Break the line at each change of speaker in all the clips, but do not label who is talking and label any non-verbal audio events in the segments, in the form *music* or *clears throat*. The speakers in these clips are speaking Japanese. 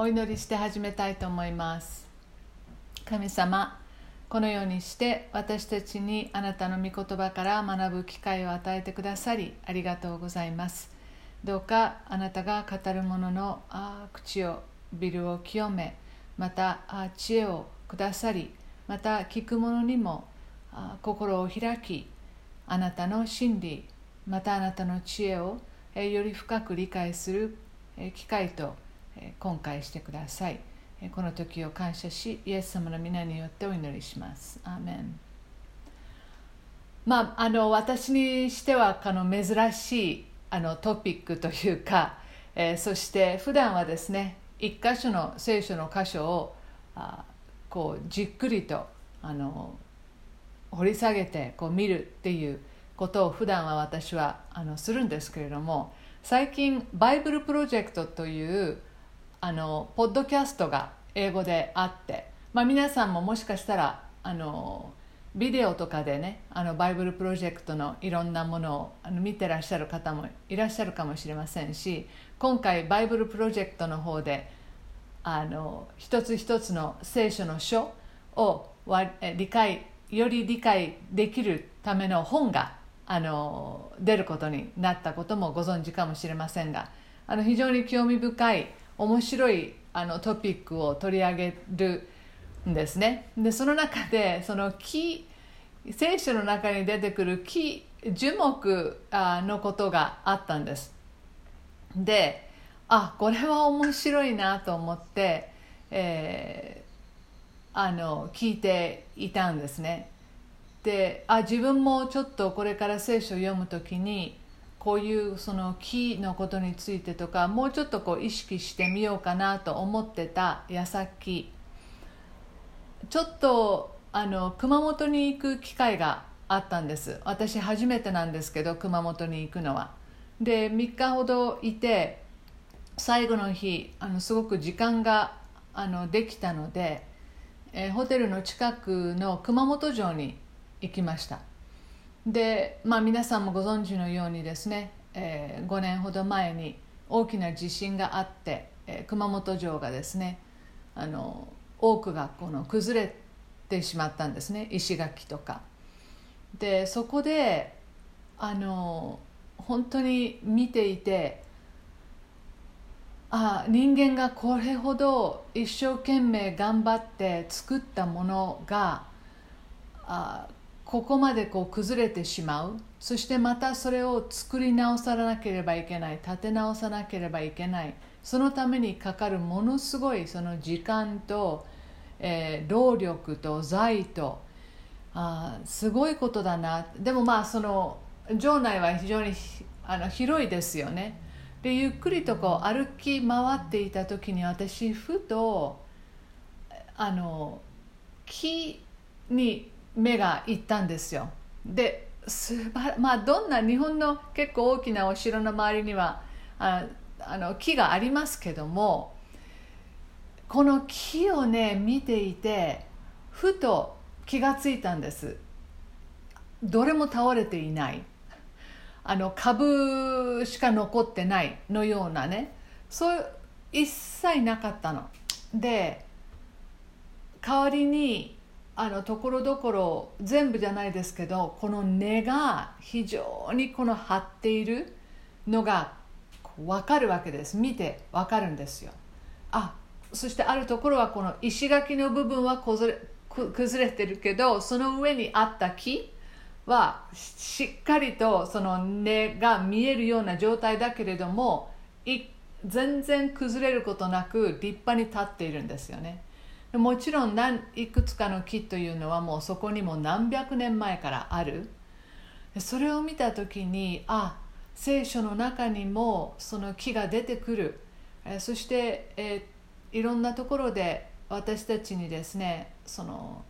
お祈りして始めたいと思います。神様このようにして私たちにあなたの御言葉から学ぶ機会を与えてくださりありがとうございます。どうかあなたが語る者のあ口をビルを清めまたあ知恵をくださりまた聞く者にもあ心を開きあなたの真理またあなたの知恵をより深く理解する機会と今回してください。この時を感謝しイエス様の皆によってお祈りします。アーメン。まあ、あの私にしてはあの珍しいあのトピックというか、えー、そして普段はですね一箇所の聖書の箇所をあこうじっくりとあの掘り下げてこう見るっていうことを普段は私はあのするんですけれども最近バイブルプロジェクトというあのポッドキャストが英語であって、まあ、皆さんももしかしたらあのビデオとかでねあのバイブルプロジェクトのいろんなものをあの見てらっしゃる方もいらっしゃるかもしれませんし今回バイブルプロジェクトの方であの一つ一つの聖書の書を理解より理解できるための本があの出ることになったこともご存知かもしれませんがあの非常に興味深い面白いあのトピックを取り上げるんですね。でその中でその木聖書の中に出てくる木樹木のことがあったんです。であこれは面白いなと思って、えー、あの聞いていたんですね。であ自分もちょっとこれから聖書を読む時にこういうその木のことについてとかもうちょっとこう意識してみようかなと思ってた矢先。ちょっとあの熊本に行く機会があったんです。私初めてなんですけど熊本に行くのは。で3日ほどいて最後の日あのすごく時間があのできたので、えホテルの近くの熊本城に行きました。で、まあ、皆さんもご存知のようにですね、えー、5年ほど前に大きな地震があって、えー、熊本城がですねあの多くがこの崩れてしまったんですね石垣とか。でそこであの本当に見ていてあ人間がこれほど一生懸命頑張って作ったものがあここまでこう崩れてしまう。そしてまたそれを作り直さなければいけない。立て直さなければいけない。そのためにかかるものすごいその時間と、えー、労力と財とあすごいことだな。でもまあその場内は非常にあの広いですよね。でゆっくりとこう歩き回っていた時に私ふとあの木に目がいったんですよ。ですばまあどんな日本の結構大きなお城の周りにはああの木がありますけどもこの木をね見ていてふと気がついたんです。どれも倒れていない。あの株しか残ってないのようなね。そう一切なかったの。で代わりにあのところどころ全部じゃないですけどこの根が非常にこの張っているのが分かるわけです。見て分かるんですよ。あそしてあるところはこの石垣の部分は崩れ崩れてるけどその上にあった木はしっかりとその根が見えるような状態だけれども全然崩れることなく立派に立っているんですよね。もちろん何いくつかの木というのはもうそこにも何百年前からある。それを見た時にあ聖書の中にもその木が出てくる。そして、え、いろんなところで私たちにですねその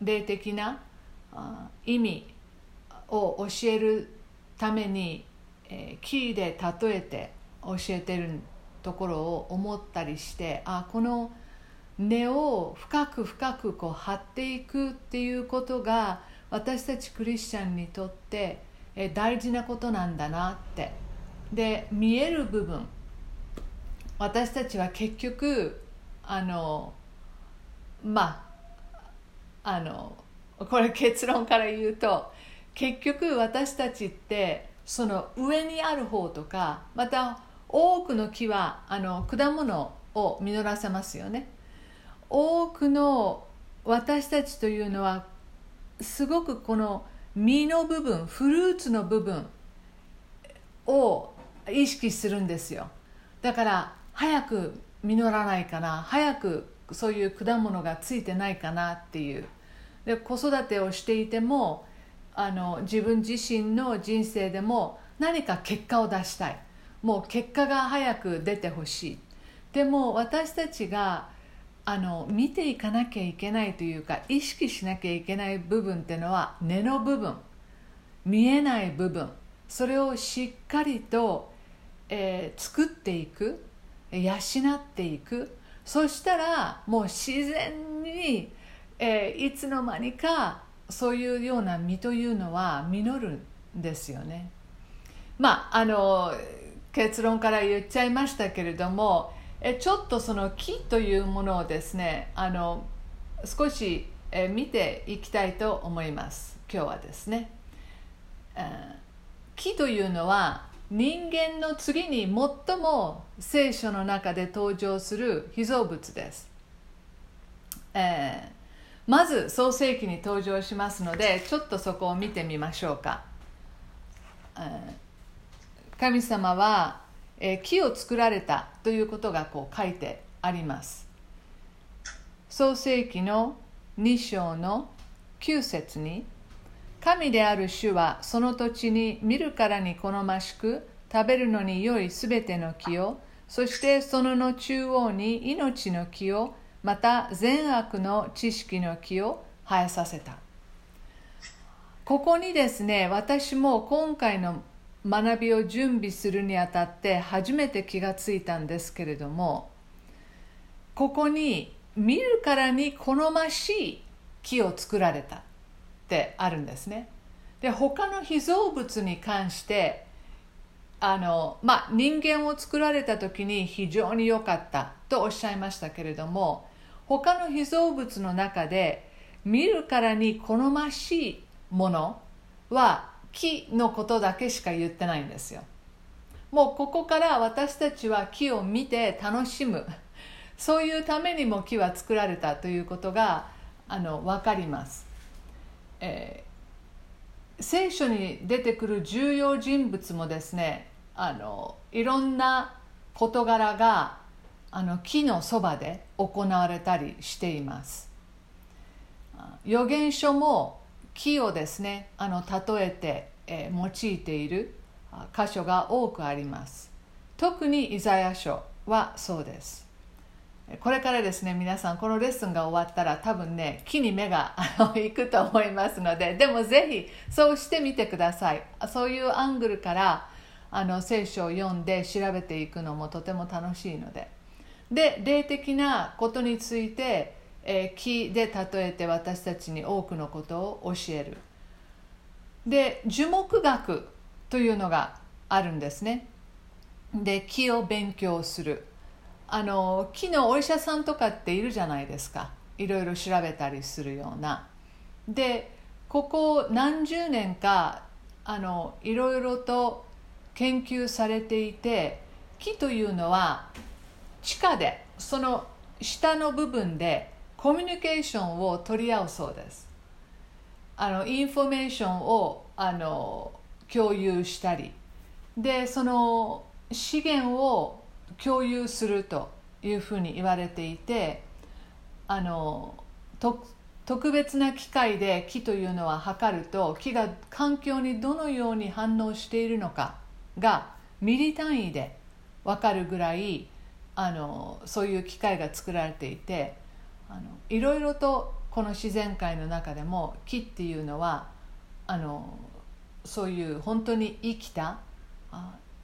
霊的な意味を教えるために、えー、木で例えて教えてるところを思ったりしてあこの「根を深く深くこう張っていくっていうことが私たちクリスチャンにとって大事なことなんだなって。で見える部分。私たちは結局あのまああのこれ結論から言うと結局私たちってその上にある方とかまた多くの木はあの果物を実らせますよね。多くの私たちというのはすごくこの実の部分フルーツの部分を意識するんですよ。だから早く実らないかな早くそういう果物がついてないかなっていう。で子育てをしていてもあの自分自身の人生でも何か結果を出したい。もう結果が早く出てほしい。でも私たちがあの見ていかなきゃいけないというか意識しなきゃいけない部分っていうのは根の部分。見えない部分。それをしっかりと、えー、作っていく。養っていく。そしたらもう自然に、えー、いつの間にかそういうような実というのは実るんですよね。まああの結論から言っちゃいましたけれどもえちょっとその木というものをですねあの少しえ見ていきたいと思います。今日はですね。え木というのは人間の次に最も聖書の中で登場する被造物です、えー、まず創世記に登場しますのでちょっとそこを見てみましょうか、えー、神様は、え、木を作られたということがこう書いてあります。創世記の2章の9節に神である主はその土地に見るからに好ましく食べるのに良いすべての木をそしてそのの中央に命の木をまた善悪の知識の木を生えさせた。ここにですね私も今回の学びを準備するにあたって初めて気がついたんですけれどもここに見るからに好ましい木を作られたってあるんですね。で他の被造物に関してあのまあ人間を作られた時に非常に良かったとおっしゃいましたけれども他の被造物の中で見るからに好ましいものは木のことだけしか言ってないんですよ。もうここから私たちは木を見て楽しむ。そういうためにも木は作られたということがあの分かります。えー、聖書に出てくる重要人物もですねあのいろんな事柄があの木のそばで行われたりしています。預言書も木をですねあの例えて、えー、用いている箇所が多くあります。特にイザヤ書はそうです。これからですね皆さんこのレッスンが終わったら多分ね木に目がいくと思いますのででもぜひそうしてみてください。そういうアングルからあの聖書を読んで調べていくのもとても楽しいので。で霊的なことについて、え、木で例えて私たちに多くのことを教える。で樹木学というのがあるんですね。で木を勉強する。あの木のお医者さんとかっているじゃないですか。いろいろ調べたりするような。でここ何十年かあのいろいろと研究されていて木というのは地下でその下の部分でコミュニケーションを取り合うそうです。あのインフォメーションをあの共有したり。でその資源を共有するというふうに言われていてあの特別な機械で木というのは測ると木が環境にどのように反応しているのかがミリ単位で分かるぐらいあのそういう機械が作られていてあのいろいろとこの自然界の中でも木っていうのはあのそういう本当に生きた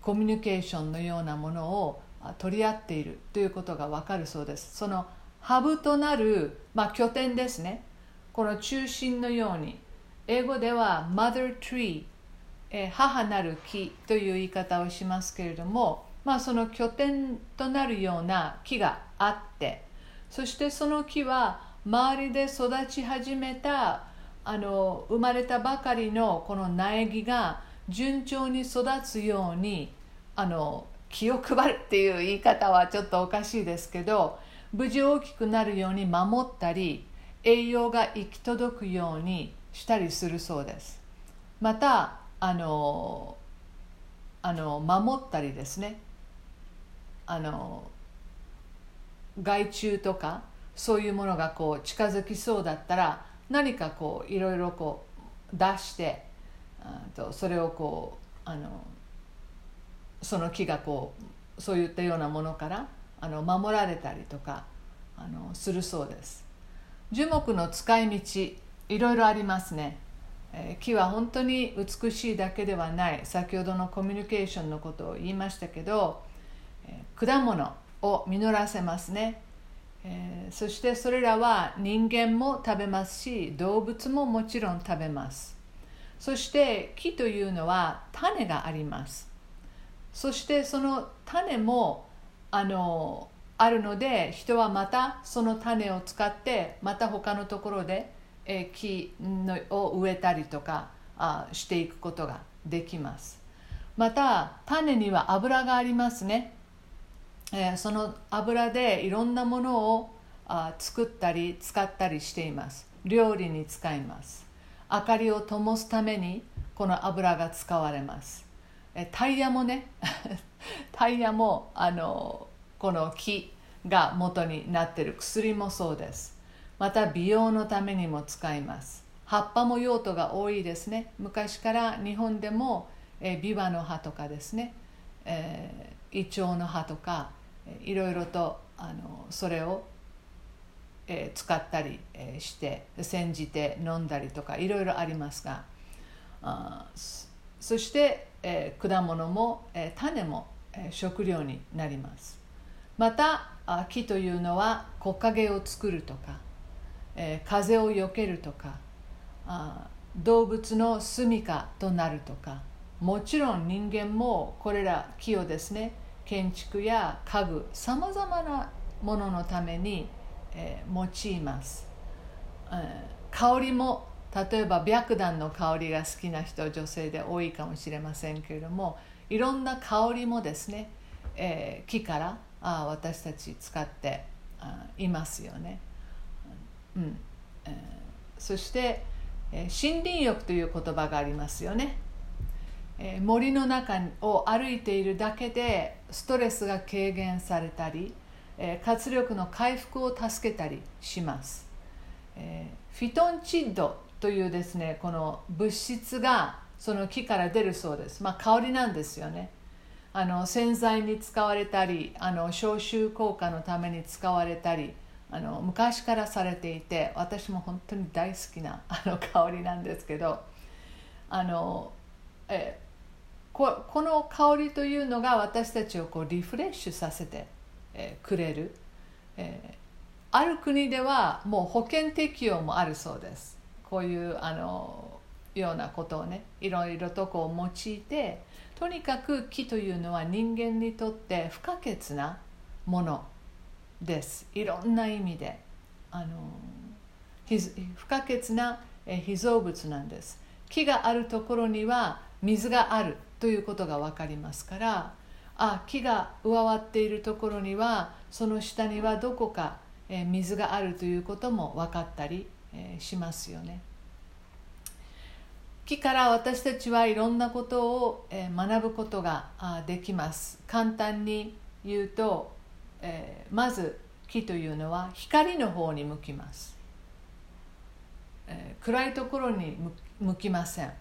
コミュニケーションのようなものを取り合っているということがわかるそうです。そのハブとなる、まあ、拠点ですね。この中心のように英語では mother tree え母なる木という言い方をしますけれどもまあ、その拠点となるような木があってそしてその木は周りで育ち始めたあの生まれたばかりのこの苗木が順調に育つようにあの気を配るっていう言い方はちょっとおかしいですけど無事大きくなるように守ったり栄養が行き届くようにしたりするそうです。またあのあの守ったりですね。あの害虫とかそういうものがこう近づきそうだったら何かこういろいろこう出してとそれをこうあのその木がこうそういったようなものからあの守られたりとかあのするそうです。樹木の使い道いろいろありますね、えー、木は本当に美しいだけではない。先ほどのコミュニケーションのことを言いましたけど、えー、果物。を実らせますね、えー、そしてそれらは人間も食べますし動物ももちろん食べます。そして木というのは種があります。そしてその種もあのあるので人はまたその種を使ってまた他のところで、え木のを植えたりとかあしていくことができます。また種には油がありますね、えー、その油でいろんなものをあ作ったり使ったりしています。料理に使います。明かりを灯すためにこの油が使われます。えタイヤもね *laughs* タイヤもあのこの木が元になっている。薬もそうです。また美容のためにも使います。葉っぱも用途が多いですね。昔から日本でも、えー、ビワの葉とかですね、えー、イチョウの葉とか、いろいろとあのそれを、えー、使ったり、え、して煎じて飲んだりとかいろいろありますがあそして、えー、果物も、えー、種も、えー、食料になります。また木というのは木陰を作るとか、えー、風をよけるとかあ動物の住みかとなるとかもちろん人間もこれら木をですね建築や家具さまざまなもののために、えー、用います、えー、香りも例えば白檀の香りが好きな人女性で多いかもしれませんけれどもいろんな香りもですね、えー、木からあ私たち使ってあいますよね。うんえー、そして、え、森林浴という言葉がありますよね。え、森の中を歩いているだけでストレスが軽減されたり、え、活力の回復を助けたりします。え、フィトンチッドというですねこの物質がその木から出るそうです。まあ香りなんですよね。あの洗剤に使われたりあの消臭効果のために使われたりあの昔からされていて私も本当に大好きなあの香りなんですけどあのえこの香りというのが私たちをこうリフレッシュさせて、えくれる、えある国ではもう保険適用もあるそうです。こういうあのようなことをねいろいろとこう用いてとにかく木というのは人間にとって不可欠なものです。いろんな意味で。あの不可欠な被造物なんです。木があるところには水がある。ということが分かりますからあ木が上わっているところにはその下にはどこか水があるということも分かったりしますよね。木から私たちはいろんなことを学ぶことができます。簡単に言うと、えまず木というのは光の方に向きます、え暗いところに向きません。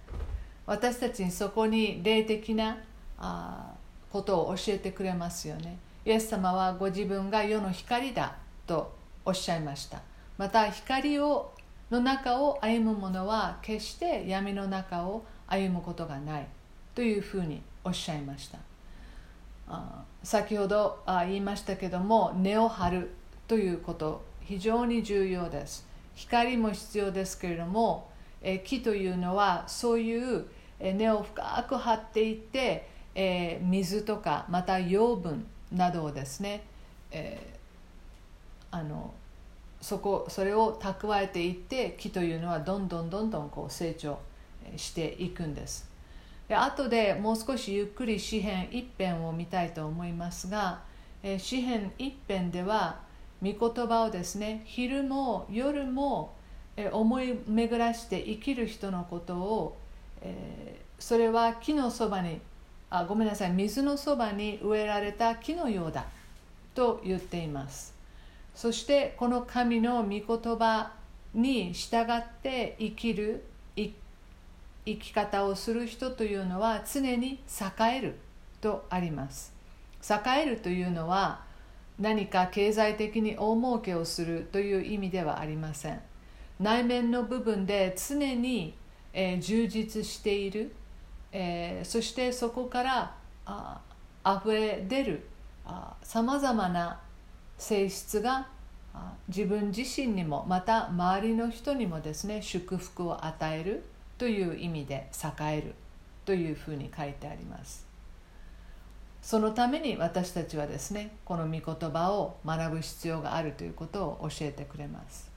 私たちにそこに霊的なあことを教えてくれますよね。イエス様はご自分が世の光だとおっしゃいました。また光をの中を歩む者は決して闇の中を歩むことがない。というふうにおっしゃいました。あ先ほどあ言いましたけども根を張るということ非常に重要です。光も必要ですけれどもえ木というのはそういう根を深く張っていってえ、水とかまた養分などをですね、え、あのそこそれを蓄えていって木というのはどんどんどんどんこう成長していくんです。で後でもう少しゆっくり詩篇一編を見たいと思いますが、えー、詩篇一編では御言葉をですね昼も夜も思い巡らして生きる人のことを、え、それは木のそばにあごめんなさい水のそばに植えられた木のようだと言っています。そしてこの神の御言葉に従って生きる生き方をする人というのは常に栄えるとあります。栄えるというのは何か経済的に大儲けをするという意味ではありません。内面の部分で常に、えー、充実している、えー、そしてそこからあ溢れ出るさまざまな性質が自分自身にもまた周りの人にもですね祝福を与えるという意味で栄えるというふうに書いてあります。そのために私たちはですねこの御言葉を学ぶ必要があるということを教えてくれます。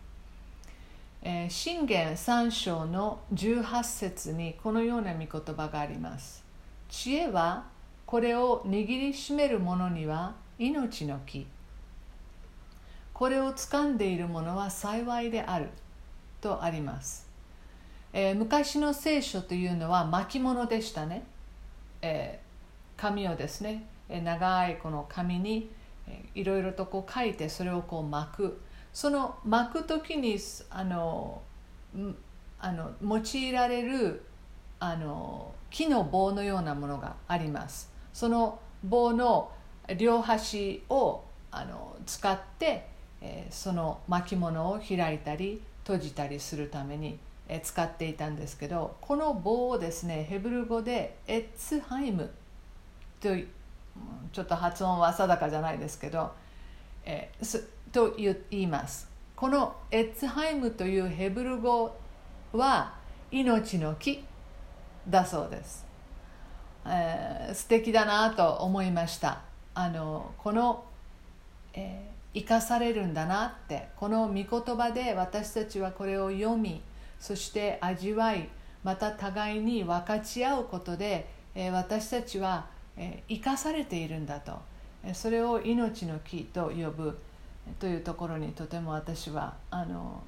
えー、信玄3章の18節にこのような御言葉があります。知恵はこれを握りしめる者には命の木。これを掴んでいる者は幸いである。とあります、えー、昔の聖書というのは巻物でしたね、えー、紙をですね長いこの紙にいろいろとこう書いてそれをこう巻く。その巻く時にあのあの用いられるあの木の棒のようなものがあります。その棒の両端をあの使って、えー、その巻物を開いたり閉じたりするために、えー、使っていたんですけどこの棒をですねヘブル語でエッツハイムというちょっと発音は定かじゃないですけど、えー、と言います。このエッツハイムというヘブル語は命の木だそうです、えー、素敵だなと思いました。あのこの、えー、生かされるんだなってこの御言葉で私たちはこれを読みそして味わいまた互いに分かち合うことで、えー、私たちは、えー、生かされているんだと。それを命の木と呼ぶ。というところにとても私はあの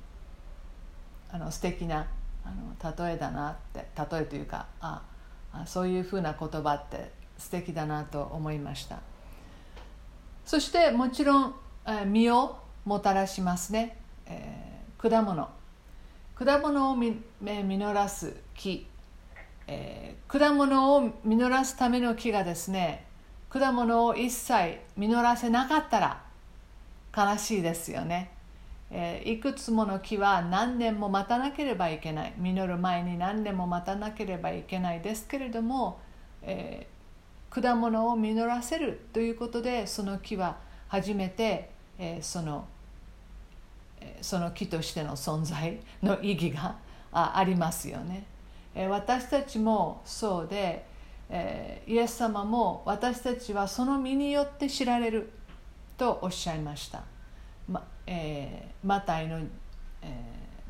あの素敵なあの例えだなって例えというかあそういうふうな言葉って素敵だなと思いました。そしてもちろん実をもたらしますね、えー、果物。果物を実らす木、えー、果物を実らすための木がですね果物を一切実らせなかったら悲しいですよね、えー、いくつもの木は何年も待たなければいけない。実る前に何年も待たなければいけないですけれども、えー、果物を実らせるということでその木は初めて、えー、そのその木としての存在の意義がありますよね。私たちもそうで、えイエス様も私たちはその身によって知られる。とおっしゃいました。まえー、マタイの、え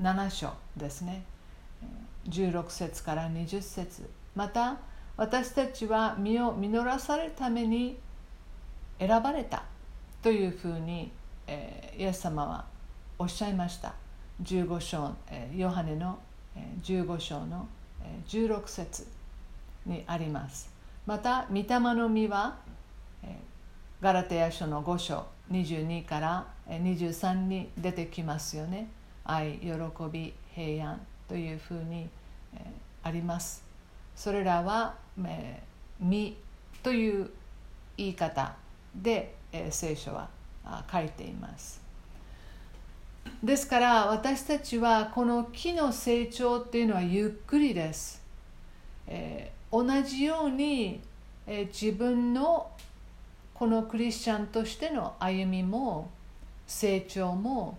ー、7章ですね。16節から20節。また私たちは身を実らされるために選ばれた。というふうに、えー、イエス様はおっしゃいました。15章、えー、ヨハネの、15章の、16節にあります。また御霊の実は、ガラテヤ書の5章22から23に出てきますよね。愛喜び平安というふうに、あります。それらは「身」という言い方で、聖書は書いています。ですから私たちはこの木の成長っていうのはゆっくりです、同じように、自分のこのクリスチャンとしての歩みも成長も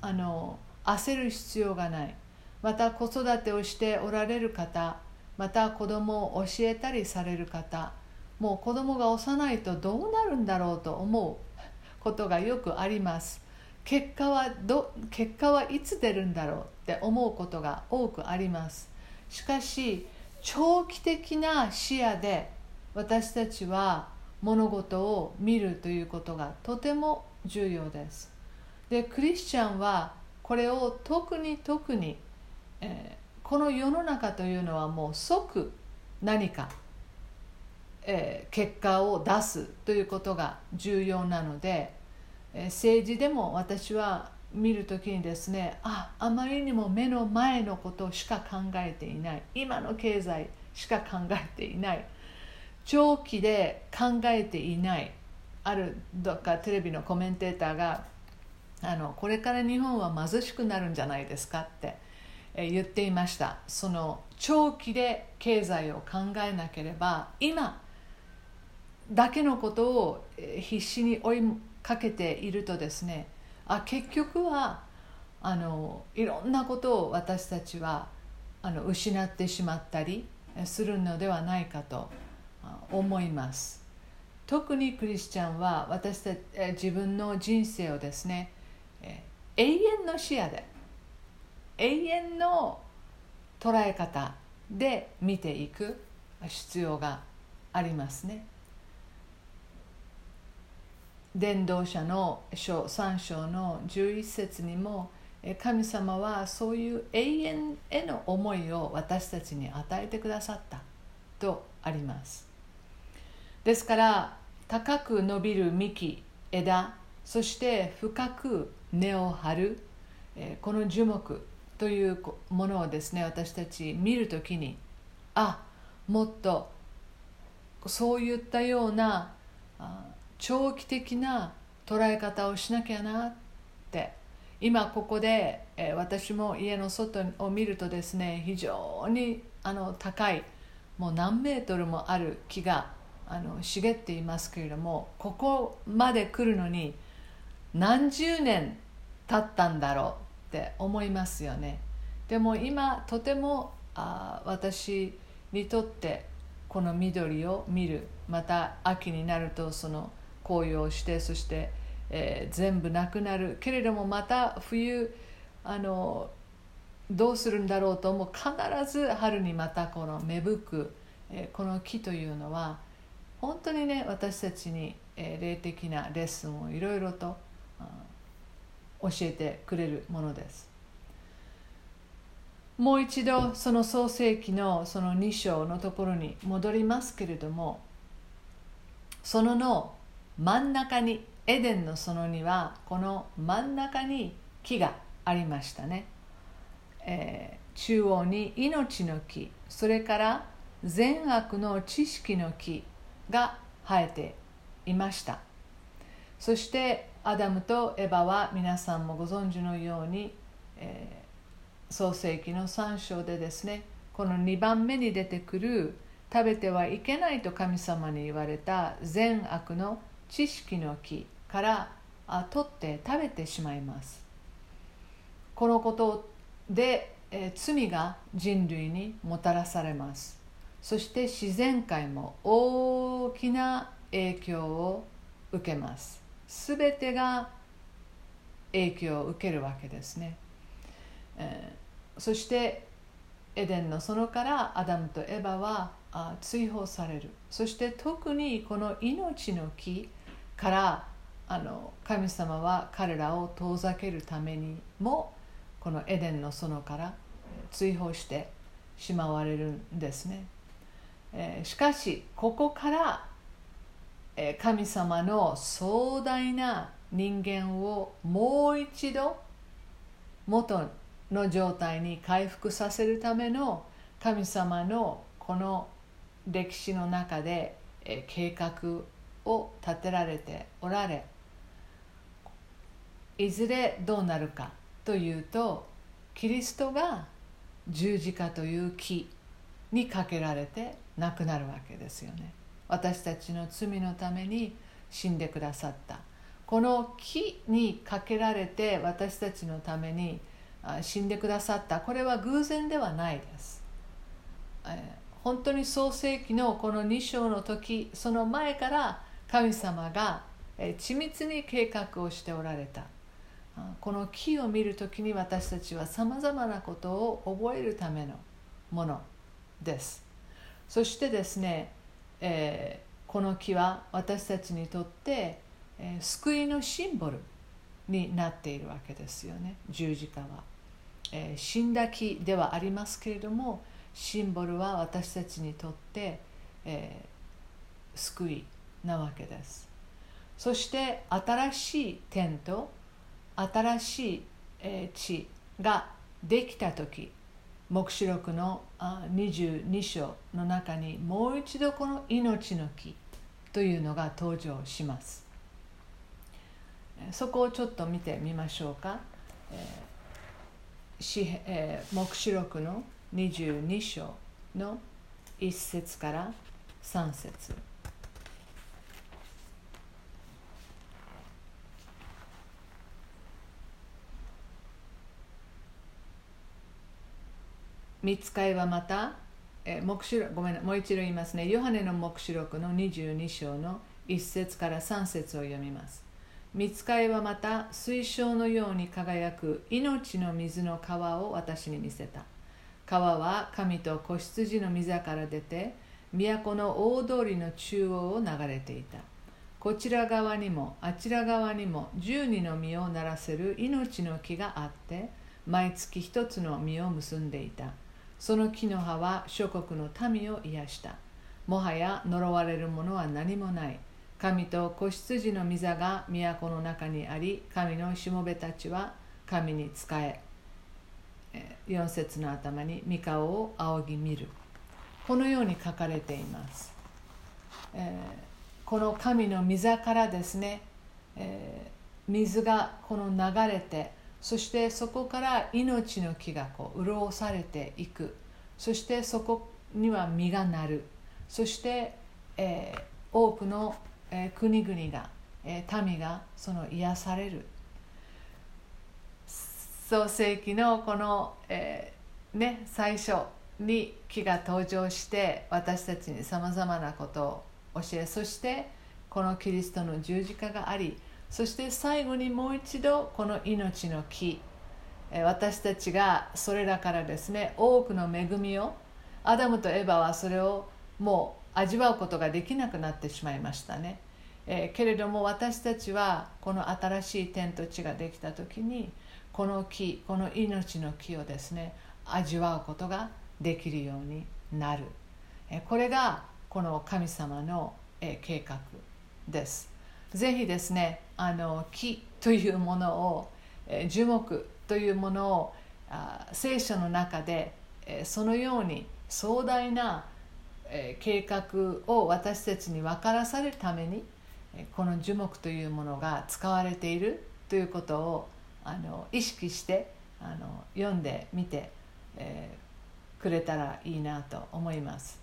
あの焦る必要がない。また子育てをしておられる方また子供を教えたりされる方もう子供が幼いとどうなるんだろうと思う *laughs* ことがよくあります。結果はど結果はいつ出るんだろうって思うことが多くあります。しかし長期的な視野で私たちは物事を見るということがとても重要です。でクリスチャンはこれを特に特に、えー、この世の中というのはもう即何か、えー、結果を出すということが重要なので、えー、政治でも私は見る時にですねああまりにも目の前のことしか考えていない今の経済しか考えていない長期で考えていないあるどっかテレビのコメンテーターがあのこれから日本は貧しくなるんじゃないですかって言っていました。その長期で経済を考えなければ今だけのことを必死に追いかけているとですねあ結局はあのいろんなことを私たちはあの失ってしまったりするのではないかと思います。特にクリスチャンは私たち自分の人生をですね永遠の視野で永遠の捉え方で見ていく必要がありますね。伝道者の章3章の11節にも神様はそういう永遠への思いを私たちに与えてくださったとあります。ですから高く伸びる幹枝そして深く根を張るこの樹木というものをですね私たち見るときにあもっとそういったような長期的な捉え方をしなきゃなって今ここで、私も家の外を見るとですね非常にあの高いもう何メートルもある木があの茂っていますけれどもここまで来るのに何十年経ったんだろうって思いますよね。でも今とてもあ私にとってこの緑を見るまた秋になるとその紅葉してそして、えー、全部なくなる。けれどもまた冬あのどうするんだろうと思う。必ず春にまたこの芽吹く、えー、この木というのは本当にね私たちに、え、霊的なレッスンをいろいろと教えてくれるものです。もう一度その創世記のその2章のところに戻りますけれどもそのの真ん中にエデンの園にはこの真ん中に木がありましたね、えー、中央に命の木それから善悪の知識の木が生えていました。そしてアダムとエバは皆さんもご存知のように、えー、創世紀の3章でですねこの2番目に出てくる食べてはいけないと神様に言われた善悪の知識の木から取って食べてしまいます。このことで、えー、罪が人類にもたらされます。そして自然界も大きな影響を受けます。すべてが影響を受けるわけですね、えー、そしてエデンの園からアダムとエバはあ追放される。そして特にこの命の木からあの神様は彼らを遠ざけるためにもこのエデンの園から追放してしまわれるんですね、え、しかしここから、え、神様の壮大な人間をもう一度元の状態に回復させるための神様のこの歴史の中で、え、計画を立てられておられいずれどうなるかというとキリストが十字架という木にかけられて亡くなるわけですよね。私たちの罪のために死んでくださった。この木にかけられて私たちのために死んでくださった。これは偶然ではないです。本当に創世記のこの2章の時その前から神様が緻密に計画をしておられた。この木を見る時に私たちはさまざまなことを覚えるためのものです。そしてですね、えー、この木は私たちにとって、えー、救いのシンボルになっているわけですよね。十字架は、えー、死んだ木ではありますけれどもシンボルは私たちにとって、え、救いなわけです。そして新しい天と新しい、地ができた時黙示録の22章の中にもう一度この命の木というのが登場します。そこをちょっと見てみましょうか、えー、黙示録の22章の1節から3節。見つかいはまた、えー、目視ごめんなもう一度言いますね。ヨハネの黙示録の22章の1節から3節を読みます。見つかいはまた水晶のように輝く命の水の川を私に見せた。川は神と子羊の御座から出て都の大通りの中央を流れていた。こちら側にもあちら側にも十二の実をならせる命の木があって毎月一つの実を結んでいた。その木の葉は諸国の民を癒した。もはや呪われるものは何もない。神と子羊の御座が都の中にあり神のしもべたちは神に仕え。4節の頭に三顔を仰ぎ見る。このように書かれています、えー、この神の御座からですね、えー、水がこの流れてそしてそこから命の木がこう潤されていく。そしてそこには実がなる。そして、えー、多くの、えー、国々が、えー、民がその癒される。創世紀のこの、えー、ね、最初に木が登場して私たちにさまざまなことを教えそしてこのキリストの十字架がありそして最後にもう一度この命の木。私たちがそれらからですね多くの恵みをアダムとエヴァはそれをもう味わうことができなくなってしまいましたね、えー、けれども私たちはこの新しい天と地ができた時にこの木この命の木をですね味わうことができるようになる。えこれがこの神様のえ計画です。ぜひですねあの木というものを樹木というものを聖書の中でそのように壮大な計画を私たちに分からされるためにこの樹木というものが使われているということをあの意識してあの読んでみて、えー、くれたらいいなと思います。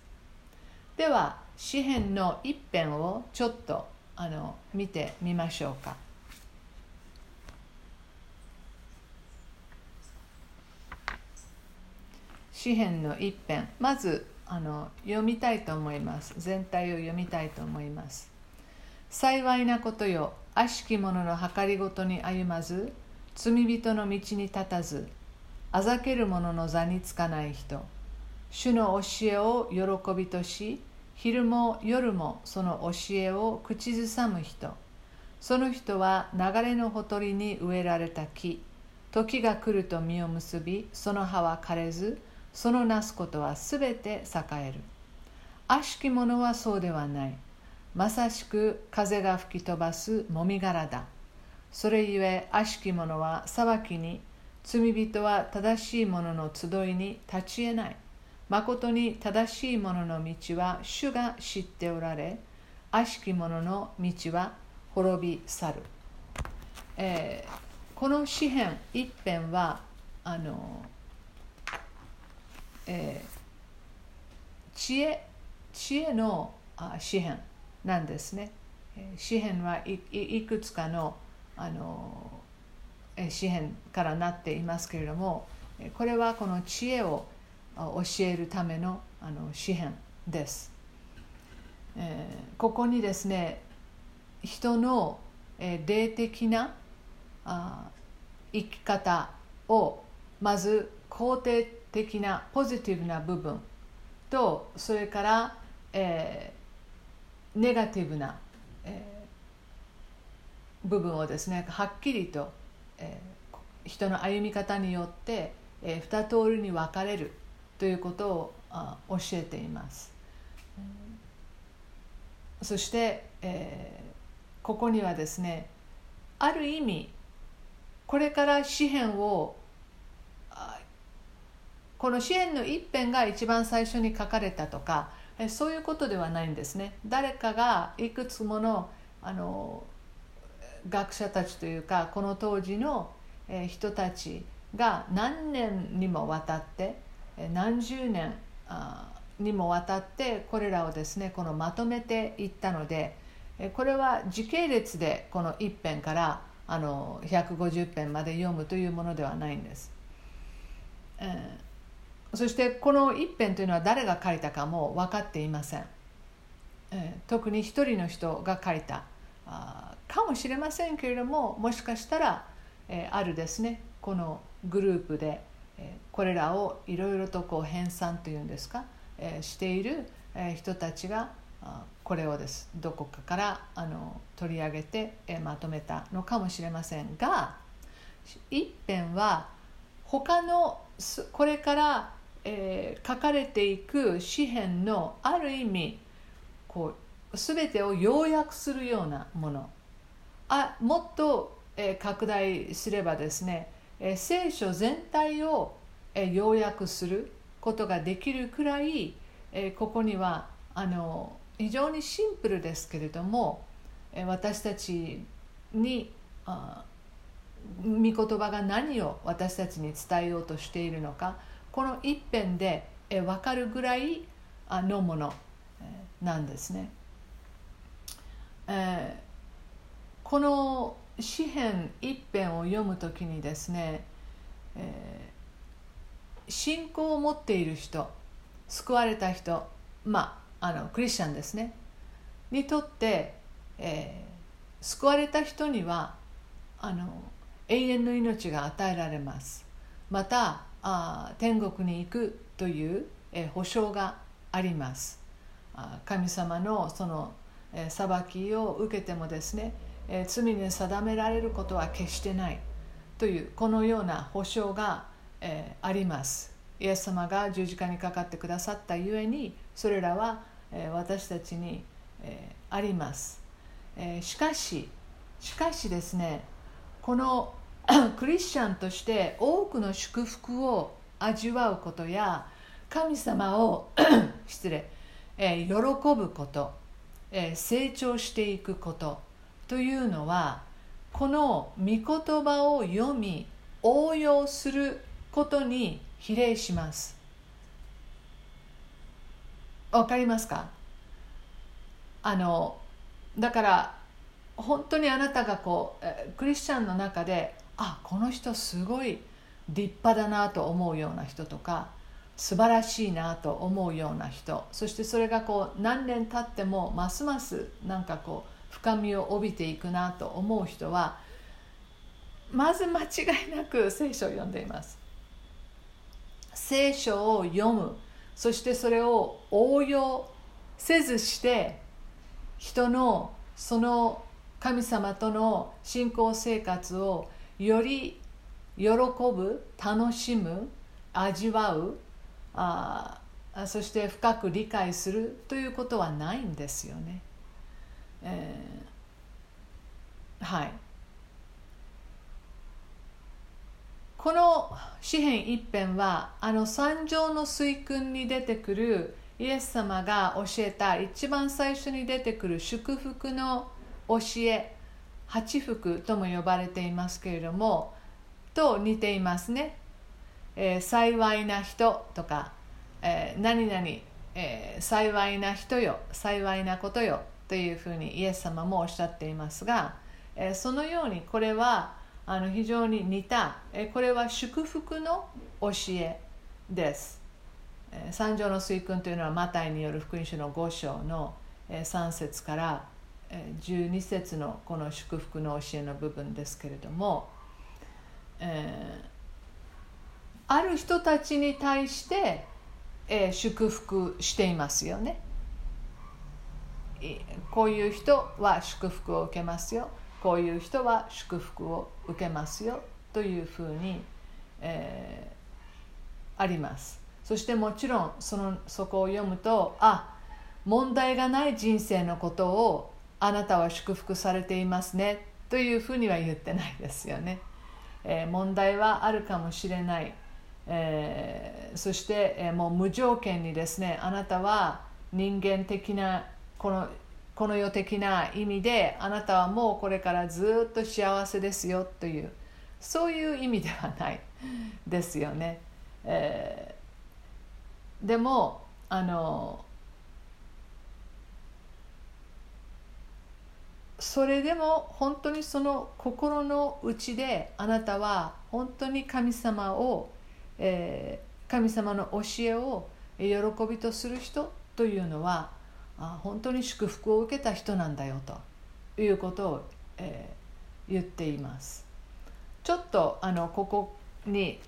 では詩篇の一編をちょっとあの見てみましょうか。詩篇の一編。まずあの読みたいと思います。全体を読みたいと思います。幸いなことよ。悪しき者の計りごとに歩まず罪人の道に立たずあざける者の座につかない人。主の教えを喜びとし昼も夜もその教えを口ずさむ人。その人は流れのほとりに植えられた木。時が来ると実を結びその葉は枯れずそのなすことはすべて栄える。悪しき者はそうではない。まさしく風が吹き飛ばすもみ殻だ。それゆえ悪しき者は裁きに罪人は正しい者の集いに立ち得ない。誠に正しい者の道は主が知っておられ悪しき者の道は滅び去る、えー、この詩篇一編はあの、えー、知恵知恵の詩篇なんですね。詩篇はいいくつかのあの詩篇からなっていますけれどもこれはこの知恵を教えるためのあの詩篇です、えー、ここにですね人の、えー、霊的なあ生き方をまず肯定的なポジティブな部分とそれから、えー、ネガティブな、えー、部分をですねはっきりと、えー、人の歩み方によって、えー、二通りに分かれる。ということをあ教えています。そして、えー、ここにはですねある意味これから詩篇をこの詩篇の一編が一番最初に書かれたとかそういうことではないんですね誰かがいくつものあの学者たちというかこの当時の人たちが何年にもわたって何十年にもわたってこれらをですねこのまとめていったのでこれは時系列でこの一編からあの150編まで読むというものではないんです、え、そしてこの一編というのは誰が書いたかも分かっていません、え、特に一人の人が書いたあかもしれませんけれどももしかしたら、え、あるですねこのグループで、これらをいろいろとこう編纂というんですか、している、人たちがこれをです。どこかからあの取り上げて、まとめたのかもしれませんが一編は他のこれから、え、書かれていく詩篇のある意味こう全てを要約するようなもの。あもっと、え、拡大すればですね、え、聖書全体を、え、要約することができるくらい、え、ここにはあの非常にシンプルですけれどもえ私たちにあ御言葉が何を私たちに伝えようとしているのかこの一辺で分かるぐらいのものなんですね。えこの詩篇一辺を読むときにですね、え信仰を持っている人救われた人まああのクリスチャンですね。にとって、えー、救われた人にはあの永遠の命が与えられます。またあ天国に行くという、えー、保証があります。あ神様のその、えー、裁きを受けてもですね、え、罪に定められることは決してないというこのような保証が、え、あります。イエス様が十字架にかかってくださったゆえにそれらはえ私たちにえあります。えしかししかしですねこの *clears throat* クリスチャンとして多くの祝福を味わうことや神様を *clears throat* 失礼え喜ぶことえ成長していくことというのはこの御言葉を読み応用することに比例します。わかりますか？あのだから本当にあなたがこうクリスチャンの中であこの人すごい立派だなと思うような人とか素晴らしいなと思うような人そしてそれがこう何年経ってもますますなんかこう深みを帯びていくなと思う人はまず間違いなく聖書を読んでいます聖書を読むそしてそれを応用せずして人のその神様との信仰生活をより喜ぶ楽しむ味わうあそして深く理解するということはないんですよね。えー、はい。この詩篇一編はあの三条の水訓に出てくるイエス様が教えた一番最初に出てくる祝福の教え八福とも呼ばれていますけれどもと似ていますね、えー、幸いな人とか、えー、何々、えー、幸いな人よ幸いなことよ。というふうにイエス様もおっしゃっていますが、え、そのようにこれはあの非常に似たえこれは祝福の教えです三条の水訓というのはマタイによる福音書の5章の3節から12節のこの祝福の教えの部分ですけれども、えー、ある人たちに対して、えー、祝福していますよね。こういう人は祝福を受けますよ。こういう人は祝福を受けますよ。というふうに、えー、あります。そしてもちろんそのそこを読むとあ問題がない人生のことをあなたは祝福されていますね。というふうには言ってないですよね、えー、問題はあるかもしれない、えー、そして、え、もう無条件にですねあなたは人間的なこのこの世的な意味であなたはもうこれからずっと幸せですよというそういう意味ではない *laughs* ですよね。えー、でもあのそれでも本当にその心の内であなたは本当に神様を、えー、神様の教えを喜びとする人というのはあ本当に祝福を受けた人なんだよということを、えー、言っています。ちょっとあのここに、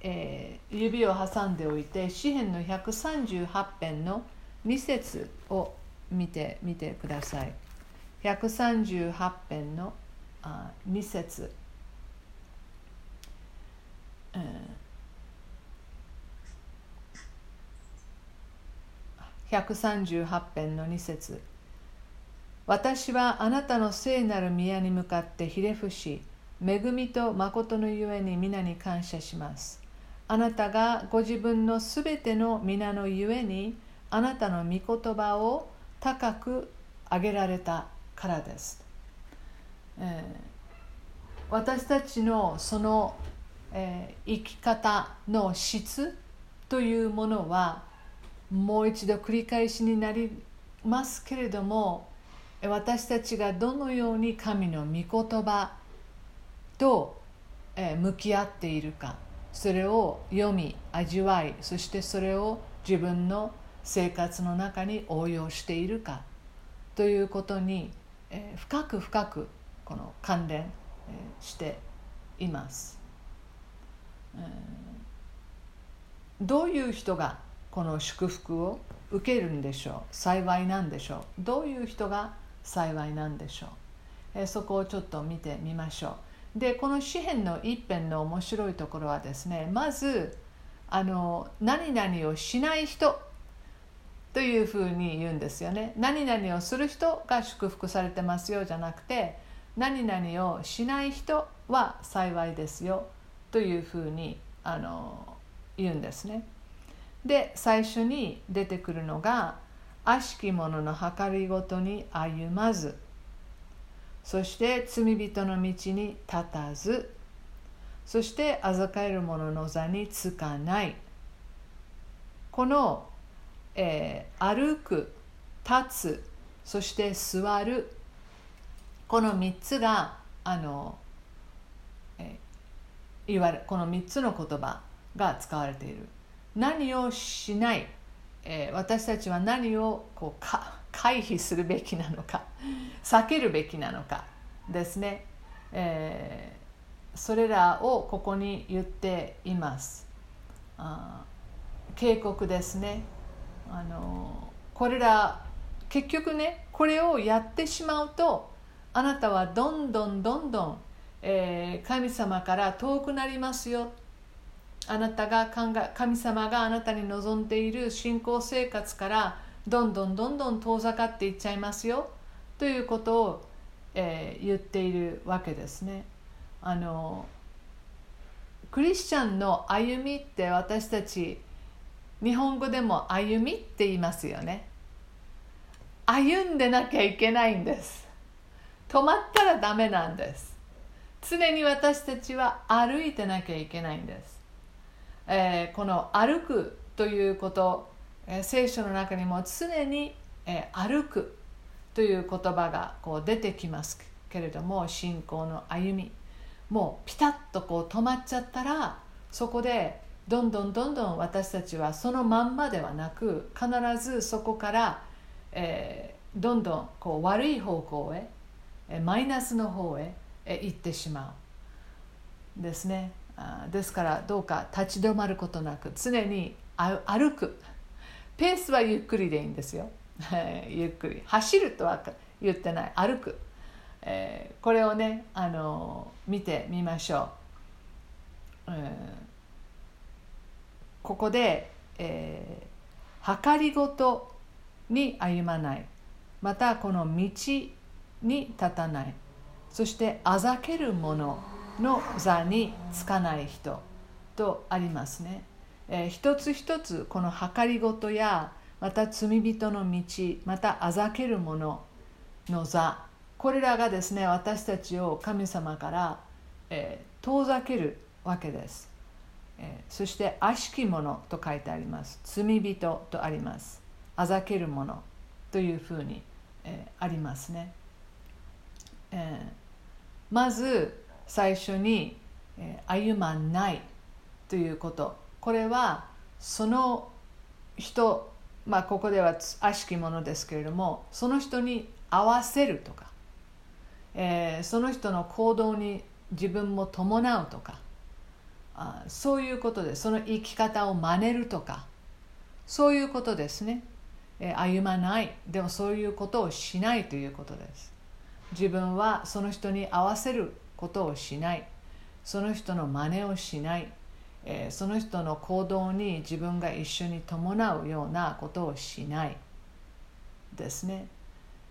えー、指を挟んでおいて詩篇の138編の2節を見てみてください。138編のあ2節、えー138編の2節。私はあなたの聖なる宮に向かってひれ伏し恵みと誠のゆえに皆に感謝します。あなたがご自分のすべての皆のゆえにあなたの御言葉を高く上げられたからです、えー、私たちのその、えー、生き方の質というものはもう一度繰り返しになりますけれども私たちがどのように神の御言葉と向き合っているかそれを読み味わいそしてそれを自分の生活の中に応用しているかということに深く深くこの関連しています。どういう人がこの祝福を受けるんでしょう。幸いなんでしょう。どういう人が幸いなんでしょう、えそこをちょっと見てみましょう。でこの詩篇の一編の面白いところはですねまずあの何々をしない人というふうに言うんですよね。何々をする人が祝福されてますよじゃなくて何々をしない人は幸いですよというふうにあの言うんですね。で最初に出てくるのが悪しき者の計りごとに歩まずそして罪人の道に立たずそして預かえる者の座につかない。この、えー、歩く立つそして座るこの3つがあの、えー、言われこの3つの言葉が使われている。何をしない、えー、私たちは何をこうか回避するべきなのか避けるべきなのかですね、えー、それらをここに言っています。あ警告ですね。あのこれら結局ねこれをやってしまうとあなたはどんどんどんどん、えー、神様から遠くなりますよ。あなたが考え神様があなたに望んでいる信仰生活からどんどんどんどん遠ざかっていっちゃいますよということを、えー、言っているわけですね。あのクリスチャンの歩みって私たち日本語でも歩みって言いますよね。歩んでなきゃいけないんです。止まったらダメなんです。常に私たちは歩いてなきゃいけないんです。えー、この歩くということ、えー、聖書の中にも常に、えー、歩くという言葉がこう出てきますけれども信仰の歩みもうピタッとこう止まっちゃったらそこでどんどんどんどん私たちはそのまんまではなく必ずそこから、えー、どんどんこう悪い方向へマイナスの方へ行ってしまうですね。ですからどうか立ち止まることなく常に歩く。ペースはゆっくりでいいんですよ。*laughs* ゆっくり。走るとは言ってない。歩く、えー、これをねあの見てみましょう、えー、ここで、えー、計りごとに歩まない。またこの道に立たない。そしてあざける者の。の座につかない人とありますね、えー、一つ一つこの計りごとやまた罪人の道またあざける者の座これらがですね私たちを神様から、えー、遠ざけるわけです、えー、そして悪しき者と書いてあります。罪人とあります。あざける者というふうに、えー、ありますね、えー、まず最初に、歩まないということ。これはその人まあここでは悪しきものですけれどもその人に合わせるとか、えー、その人の行動に自分も伴うとかあそういうことでその生き方を真似るとかそういうことですね、えー、歩まない。でもそういうことをしないということです。自分はその人に合わせることをしない。その人の真似をしない。え、その人の行動に自分が一緒に伴うようなことをしない。ですね、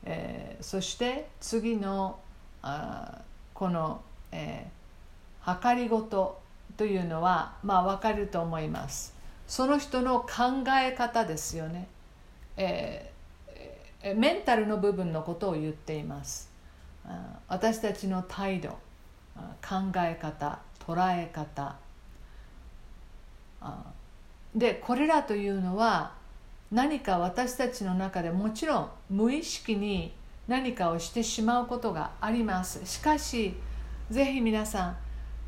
え、そして次のあこの、えー、計りごとというのはまあ分かると思います。その人の考え方ですよね、えー、メンタルの部分のことを言っています。私たちの態度。考え方捉え方。でこれらというのは何か私たちの中でもちろん無意識に何かをしてしまうことがあります。しかしぜひ皆さん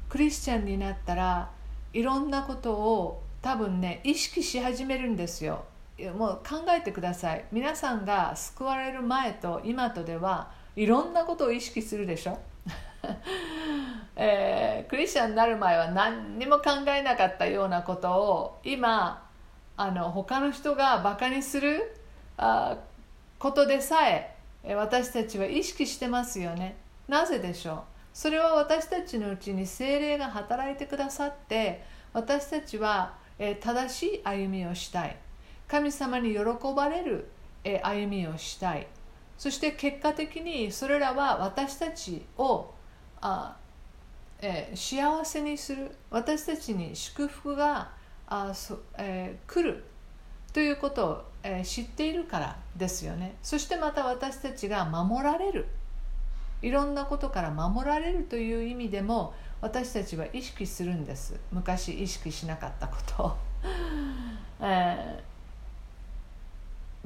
クリスチャンになったらいろんなことを多分ね意識し始めるんですよ。もう考えてください。皆さんが救われる前と今とではいろんなことを意識するでしょ。*laughs* えー、クリスチャンになる前は何にも考えなかったようなことを今あの他の人がバカにするあことでさえ私たちは意識してますよね。なぜでしょう？それは私たちのうちに精霊が働いてくださって私たちは、え正しい歩みをしたい。神様に喜ばれる、え歩みをしたい。そして結果的にそれらは私たちをあえー、幸せにする。私たちに祝福があそ、えー、来る。ということを、えー、知っているからですよね。そしてまた私たちが守られる。いろんなことから守られるという意味でも私たちは意識するんです。昔意識しなかったことを、*laughs* え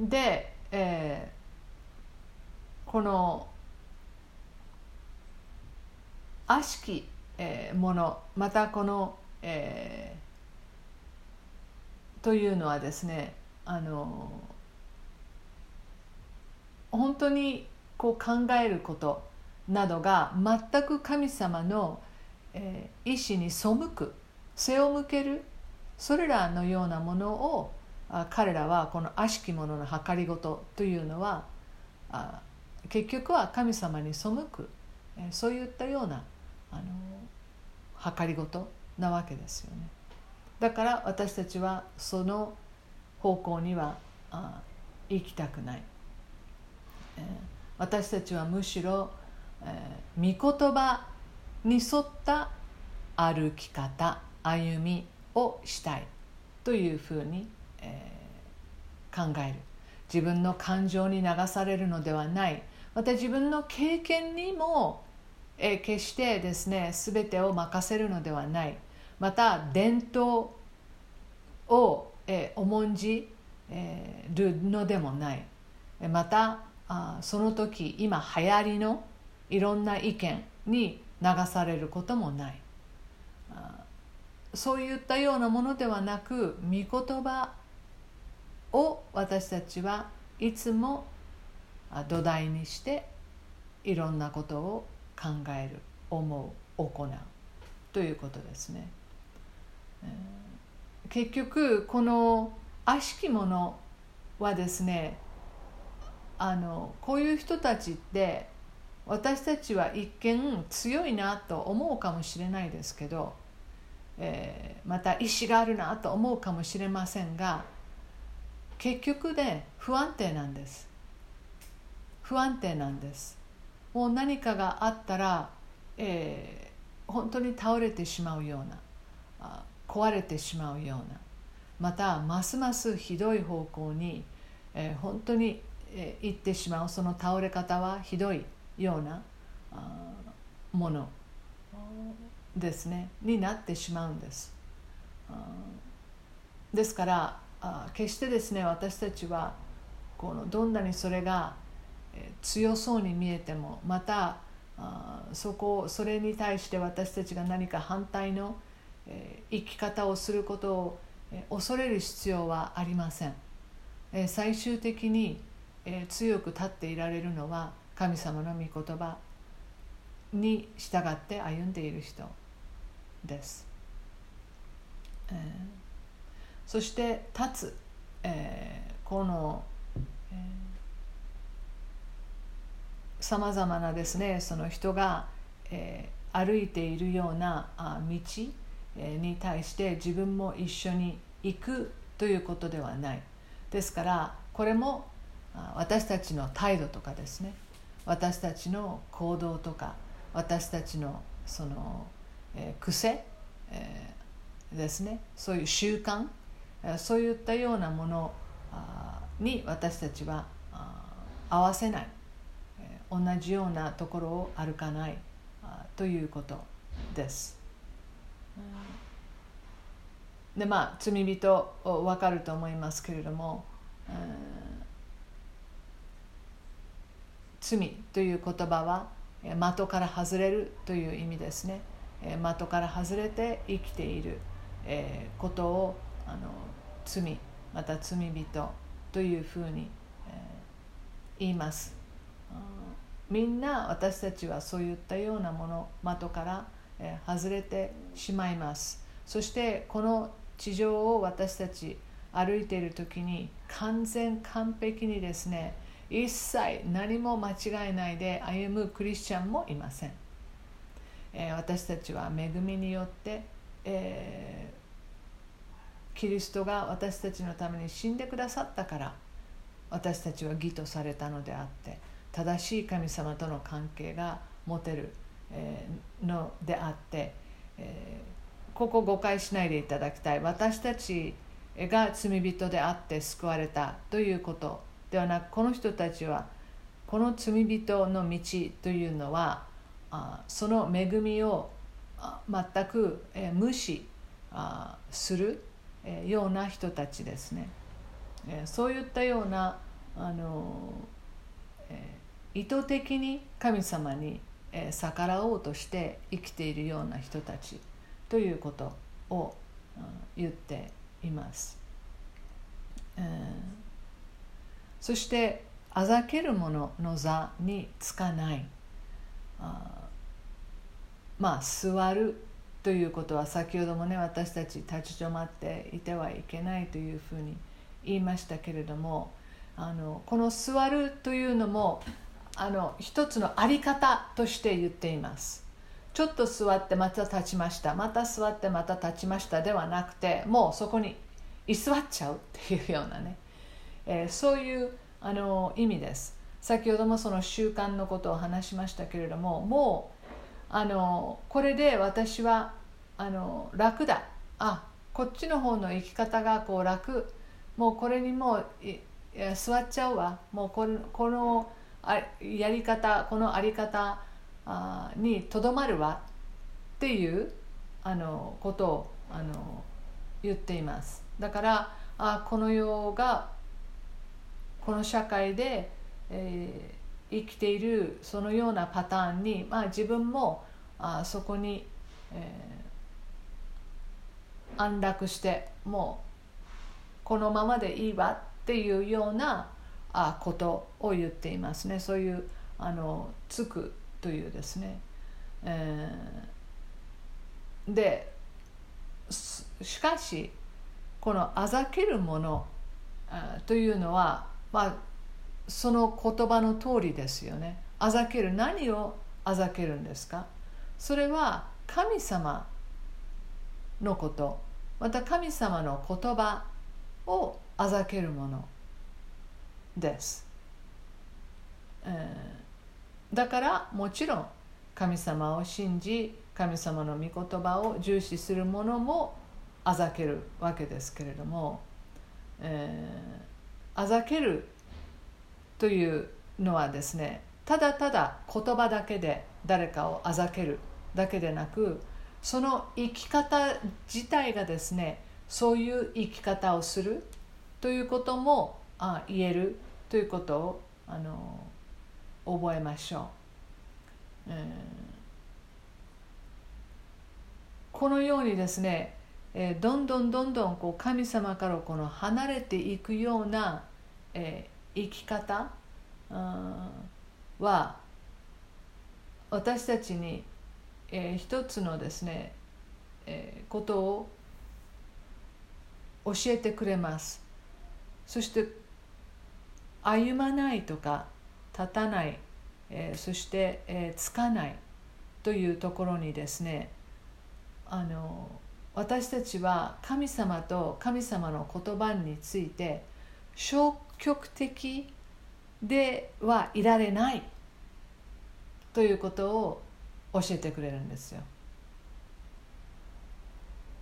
ー、で、えー、この悪しきえ、ものまたこの、えー、というのはですねあの本当にこう考えることなどが全く神様の、えー、意志に背く背を向けるそれらのようなものをあ彼らはこの悪しき者の計りごとというのはあ結局は神様に背く、え、そういったようなあの計りごとなわけですよね。だから私たちはその方向にはあ行きたくない、えー、私たちはむしろ、えー、御言葉に沿った歩き方歩みをしたいというふうに、えー、考える。自分の感情に流されるのではない。また自分の経験にもえー、決してですね全てを任せるのではない。また伝統を、えー、重んじ、え、るのでもない。またあその時今流行りのいろんな意見に流されることもない。そういったようなものではなく御言葉を私たちはいつも土台にしていろんなことを考える思う行う。ということですね。結局この悪しき者はですねあのこういう人たちって私たちは一見強いなと思うかもしれないですけど、えー、また意志があるなと思うかもしれませんが結局で不安定なんです。不安定なんです。もう何かがあったら、えー、本当に倒れてしまうような壊れてしまうようなまたますますひどい方向に、えー、本当に、えー、行ってしまうその倒れ方はひどいようなものですねになってしまうんです。ですからあ決してですね私たちはこのどんなにそれが強そうに見えてもまたあそこそれに対して私たちが何か反対の、え生き方をすることを、え恐れる必要はありません、え最終的に、え強く立っていられるのは神様の御言葉に従って歩んでいる人です、えそして立つ、えー、このさまざまなですねその人が、えー、歩いているようなあ道、えー、に対して自分も一緒に行くということではない。ですからこれも私たちの態度とかですね。私たちの行動とか私たちのその、えー、癖、えー、ですね。そういう習慣そういったようなものに私たちは合わせない。同じようなところを歩かないということです。でまあ罪人分かると思いますけれども罪という言葉は的から外れるという意味ですね。的から外れて生きていることをあの罪また罪人というふうに、えー、言います、みんな私たちはそういったようなもの的から、外れてしまいます。そしてこの地上を私たち歩いている時に完全完璧にですね一切何も間違いないで歩むクリスチャンもいません、え、私たちは恵みによって、えキリストが私たちのために死んでくださったから私たちは義とされたのであって正しい神様との関係が持てる、のであって、ここ誤解しないでいただきたい。私たちが罪人であって救われたということではなくこの人たちはこの罪人の道というのはその恵みを全く、無視するような人たちですね、そういったようなあの、意図的に神様に、逆らおうとして生きているような人たちということを、言っています、そしてあざける者の座につかない。あまあ座るということは先ほどもね私たち立ち止まっていてはいけないというふうに言いましたけれどもあのこの座るというのもあの一つの在り方として言っています。ちょっと座ってまた立ちました。また座ってまた立ちましたではなくてもうそこに居座っちゃうっていうようなね、えー、そういうあの意味です。先ほどもその習慣のことを話しましたけれどももうあのこれで私はあの楽だ。あこっちの方の生き方がこう楽。もうこれにもう座っちゃうわ。もうこのこのあやり方この在り方あにとどまるわっていうあのことをあの言っています。だからあこの世がこの社会で、えー生きているそのようなパターンに、まあ、自分もあそこに、え安楽してもうこのままでいいわっていうようなあことを言っていますね。そういうあのつくというですね、えー、でしかしこのあざけるものというのは、まあ、その言葉の通りですよね。あざける何をあざけるんですか？それは神様のこと。また神様の言葉をあざけるもの。です、だからもちろん神様を信じ神様の御言葉を重視する者もあざけるわけですけれども、えー、あざけるというのはですねただただ言葉だけで誰かをあざけるだけでなくその生き方自体がですねそういう生き方をするということもあ言えるということ？をあの覚えましょう、えー、このようにですね、えー、どんどんどんどんこう神様からこの離れていくような、えー、生き方？は私たちに、えー、一つのですね、えー、ことを教えてくれます。そして歩まないとか立たない、えー、そして、えー、つかないというところにですねあの私たちは神様と神様の言葉について消極的ではいられないということを教えてくれるんですよ。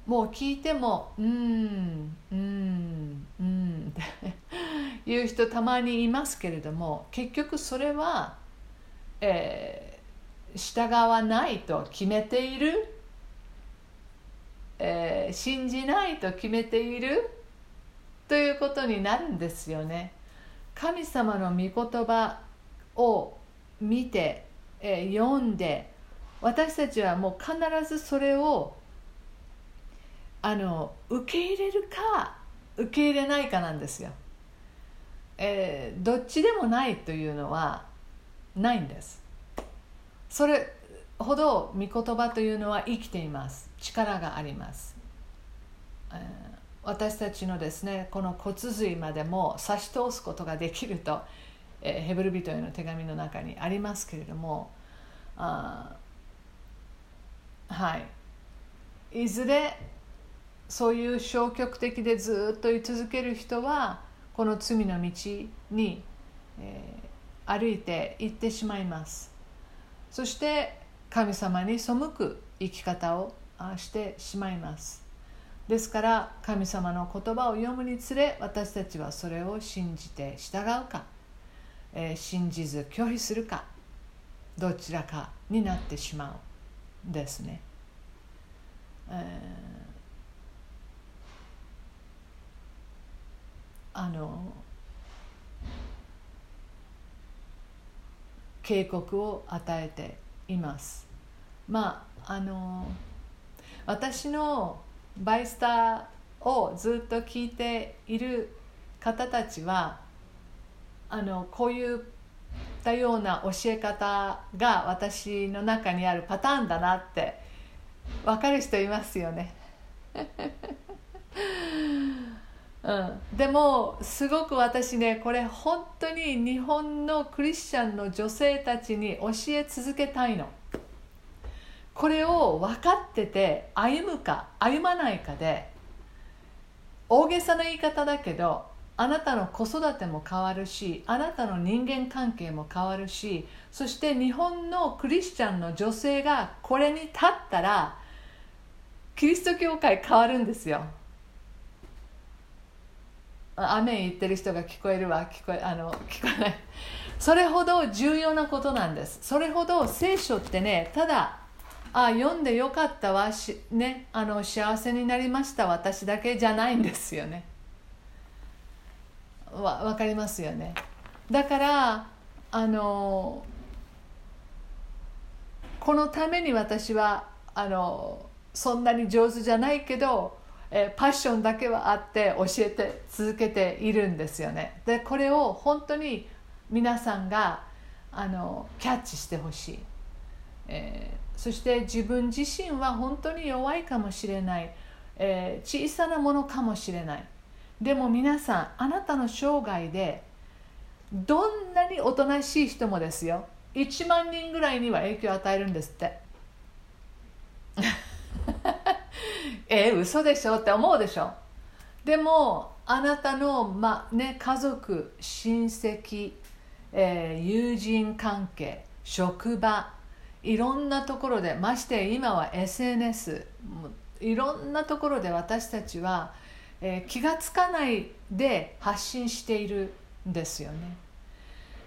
もう聞いても「うんうんうん」って *laughs* 言う人たまにいますけれども結局それは、えー、従わないと決めている、えー、信じないと決めているということになるんですよね。神様の御言葉を見て、えー、読んで私たちはもう必ずそれをあの受け入れるか受け入れないかなんですよ、えー、どっちでもないというのはないんです。それほど御言葉というのは生きています。力があります、えー、私たちのですねこの骨髄までも差し通すことができると、えー、ヘブル人への手紙の中にありますけれどもあはい。いずれそういう消極的でずっと居続ける人はこの罪の道に、えー、歩いて行ってしまいます。そして神様に背く生き方をしてしまいます。ですから神様の言葉を読むにつれ私たちはそれを信じて従うか、えー、信じず拒否するかどちらかになってしまうですね、えーあの警告を与えています。まああの私のバイスターをずっと聞いている方たちはあのこういったような教え方が私の中にあるパターンだなって分かる人いますよね。うん、でもすごく私ねこれ本当に日本のクリスチャンの女性たちに教え続けたいの。これを分かってて歩むか歩まないかで大げさな言い方だけどあなたの子育ても変わるしあなたの人間関係も変わるしそして日本のクリスチャンの女性がこれに立ったらキリスト教会変わるんですよ。雨言ってる人が聞こえるわ。聞こえあの聞こえない。それほど重要なことなんです。それほど聖書ってねただあ読んでよかったわし、ね、あの幸せになりました私だけじゃないんですよね。わ分かりますよね。だからあのこのために私はあのそんなに上手じゃないけどえパッションだけはあって教えて続けているんですよね。でこれを本当に皆さんがあのキャッチしてほしい、えー、そして自分自身は本当に弱いかもしれない、えー、小さなものかもしれない。でも皆さんあなたの生涯でどんなにおとなしい人もですよ。1万人ぐらいには影響を与えるんですって。え嘘でしょって思うでしょ。でもあなたの、まね、家族親戚、えー、友人関係職場いろんなところでまして今は SNS いろんなところで私たちは、えー、気が付かないで発信しているんですよね、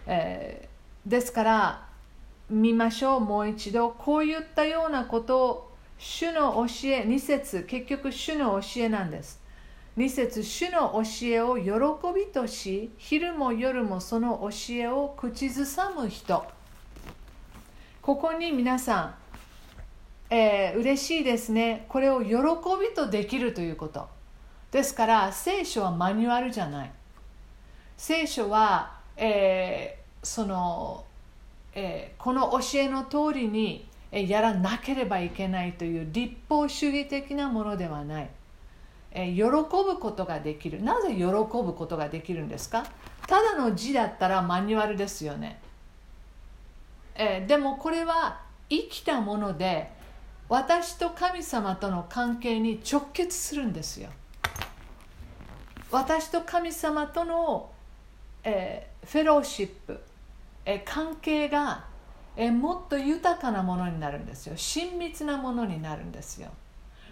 えー、ですから見ましょうもう一度こういったようなことを主の教え2節結局主の教えなんです。2節主の教えを喜びとし昼も夜もその教えを口ずさむ人。ここに皆さん、えー、嬉しいですね。これを喜びとできるということ。ですから聖書はマニュアルじゃない。聖書は、えー、その、えー、この教えの通りにやらなければいけないという立法主義的なものではない。喜ぶことができる。なぜ喜ぶことができるんですか？ただの字だったらマニュアルですよね。でもこれは生きたもので私と神様との関係に直結するんですよ。私と神様との、え、フェローシップ、え、関係がえもっと豊かなものになるんですよ。親密なものになるんですよ。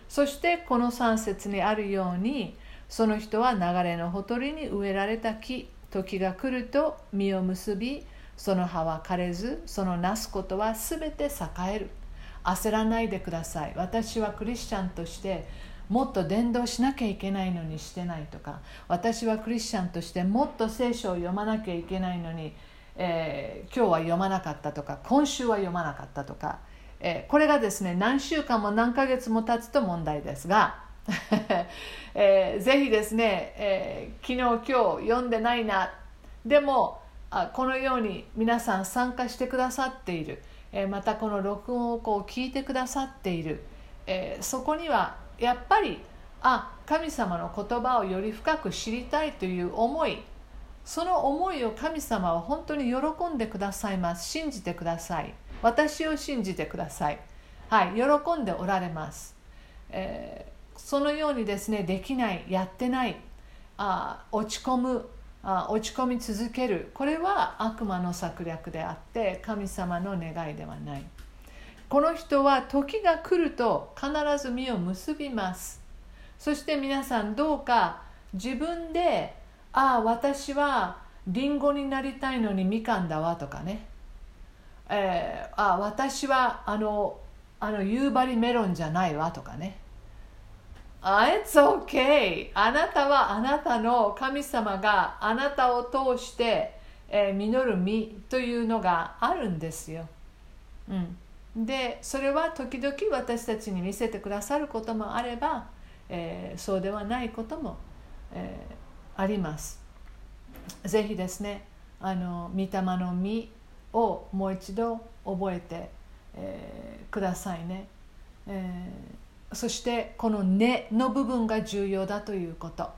そしてこの3節にあるようにその人は流れのほとりに植えられた木時が来ると実を結びその葉は枯れずそのなすことは全て栄える。焦らないでください。私はクリスチャンとしてもっと伝道しなきゃいけないのにしてないとか。私はクリスチャンとしてもっと聖書を読まなきゃいけないのにえー、今日は読まなかったとか今週は読まなかったとか、えー、これがですね何週間も何ヶ月も経つと問題ですが、*laughs* えー、ぜひですね、えー、昨日今日読んでないなでもあこのように皆さん参加してくださっている、えー、またこの録音をこう聞いてくださっている、えー、そこにはやっぱりあ神様の言葉をより深く知りたいという思いその思いを神様は本当に喜んでくださいます。信じてください。私を信じてください。はい。喜んでおられます、えー、そのようにですねできないやってないあ落ち込むあ落ち込み続ける。これは悪魔の策略であって神様の願いではない。この人は時が来ると必ず実を結びます。そして皆さんどうか自分でああ私はリンゴになりたいのにみかんだわとかね、えー、あ私はあのあの夕張メロンじゃないわとかね。あ It's okay あなたはあなたの神様があなたを通して、えー、実る実というのがあるんですよ、うん、でそれは時々私たちに見せてくださることもあれば、えー、そうではないことも、えーあります。ぜひですねあの御霊の実をもう一度覚えて、えー、くださいね、えー、そしてこの「根」の部分が重要だということ、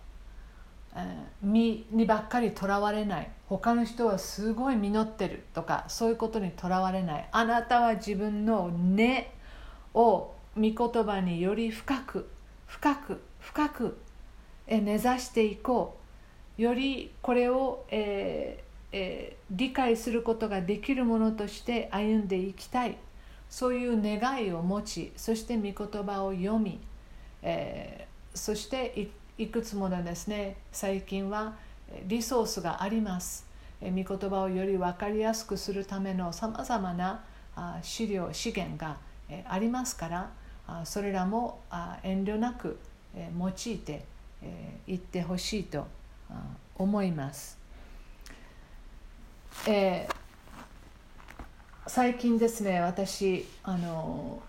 えー、実にばっかりとらわれない。他の人はすごい実ってるとかそういうことにとらわれない。あなたは自分の根を御言葉により深く深く深く根ざしていこう。よりこれを、えーえー、理解することができるものとして歩んでいきたい。そういう願いを持ちそして御言葉を読み、えー、そしていくつものですね最近はリソースがあります、えー、御言葉をより分かりやすくするためのさまざまなあ資料資源が、え、ありますからあそれらもあ遠慮なく、え、用いてい、えー、ってほしいと思います、えー、最近ですね私あの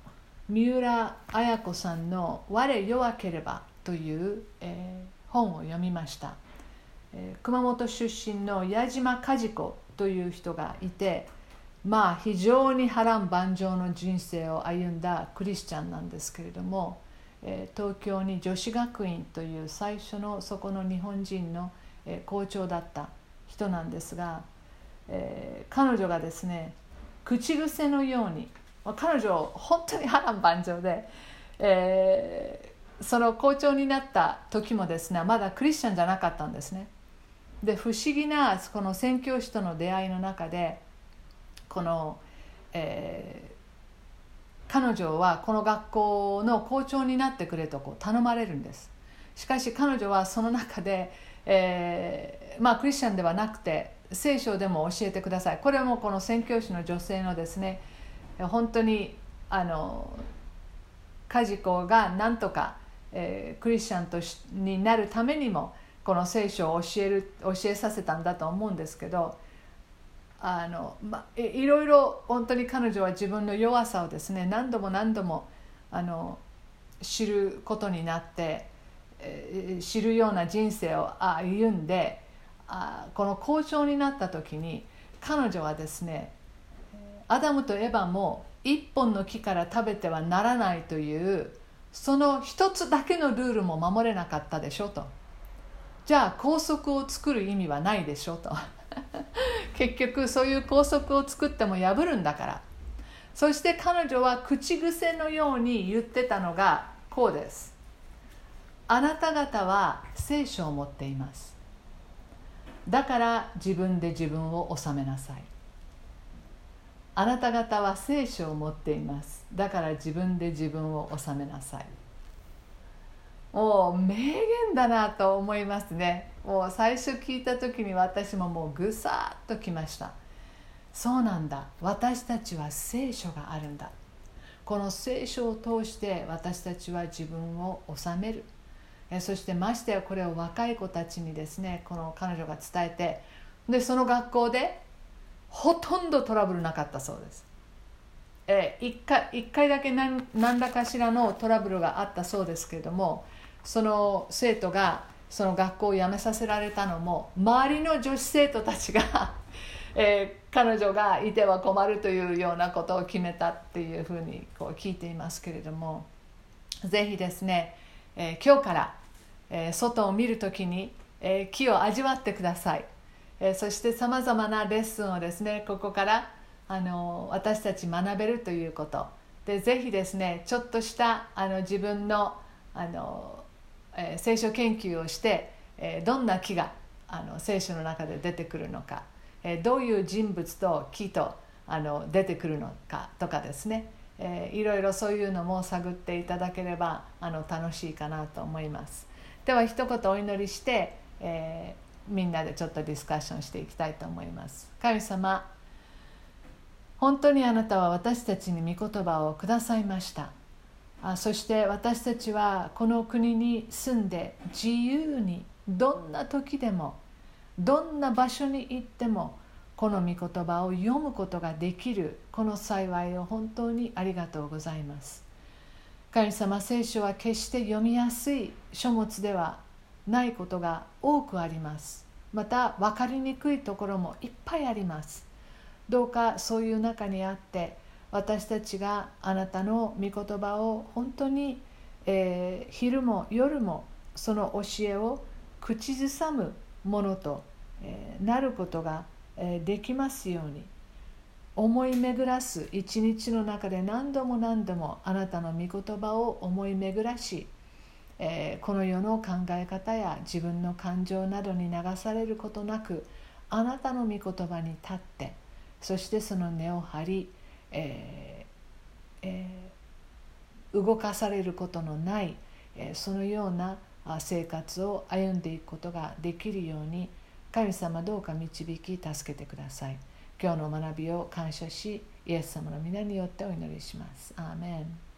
三浦綾子さんの「我弱ければ」という、えー、本を読みました、えー、熊本出身の矢島和子という人がいてまあ非常に波乱万丈の人生を歩んだクリスチャンなんですけれども、東京に女子学院という最初のそこの日本人の、校長だった人なんですが、え、彼女がですね口癖のように彼女本当に波乱万丈で、えー、その校長になった時もですねまだクリスチャンじゃなかったんですね。で不思議なこの宣教師との出会いの中でこの、え、彼女はこの学校の校長になってくれとこう頼まれるんです。しかし彼女はその中で、えー、まあクリスチャンではなくて聖書でも教えてください。これもこの宣教師の女性のですね本当にあの梶子がなんとか、えー、クリスチャンとしになるためにもこの聖書を教える教えさせたんだと思うんですけどあの、ま、いろいろ本当に彼女は自分の弱さをですね何度も何度もあの知ることになって、えー、知るような人生を歩んであこの校長になった時に彼女はですねアダムとエヴァも一本の木から食べてはならないというその一つだけのルールも守れなかったでしょと。じゃあ校則を作る意味はないでしょと。*laughs* 結局そういう校則を作っても破るんだから。そして彼女は口癖のように言ってたのがこうです。あなた方は聖書を持っています。だから自分で自分を治めなさい。あなた方は聖書を持っています。だから自分で自分を治めなさい。もう名言だなと思いますね。もう最初聞いた時に私ももうぐさっときました。そうなんだ。私たちは聖書があるんだ。この聖書を通して私たちは自分を治める。そしてましてやこれを若い子たちにですねこの彼女が伝えてでその学校でほとんどトラブルなかったそうです。えー、1, 回1回だけ何何らかしらのトラブルがあったそうですけれどもその生徒がその学校を辞めさせられたのも周りの女子生徒たちが *laughs* えー、彼女がいては困るというようなことを決めたっていうふうにこう聞いていますけれどもぜひですね、えー、今日から、えー、外を見る時に、え木を味わってください。えそしてさまざまなレッスンをですねここからあの私たち学べるということでぜひですねちょっとしたあの自分のあの、えー、聖書研究をして、えー、どんな木があの聖書の中で出てくるのか、えー、どういう人物と木とあの出てくるのかとかですね、えー、いろいろそういうのも探っていただければあの楽しいかなと思います。では一言お祈りして、えーみんなでちょっとディスカッションしていきたいと思います。神様本当にあなたは私たちに御言葉をくださいました。あそして私たちはこの国に住んで自由にどんな時でもどんな場所に行ってもこの御言葉を読むことができるこの幸いを本当にありがとうございます。神様聖書は決して読みやすい書物ではないことが多くあります。また分かりにくいところもいっぱいあります。どうかそういう中にあって私たちがあなたの御言葉を本当に、えー、昼も夜もその教えを口ずさむものと、えー、なることが、えー、できますように思い巡らす一日の中で何度も何度もあなたの御言葉を思い巡らしえ、この世の考え方や自分の感情などに流されることなくあなたの御言葉に立ってそしてその根を張り、えーえー、動かされることのない、えそのような生活を歩んでいくことができるように神様どうか導き助けてください。今日の学びを感謝しイエス様の皆によってお祈りします。アーメン。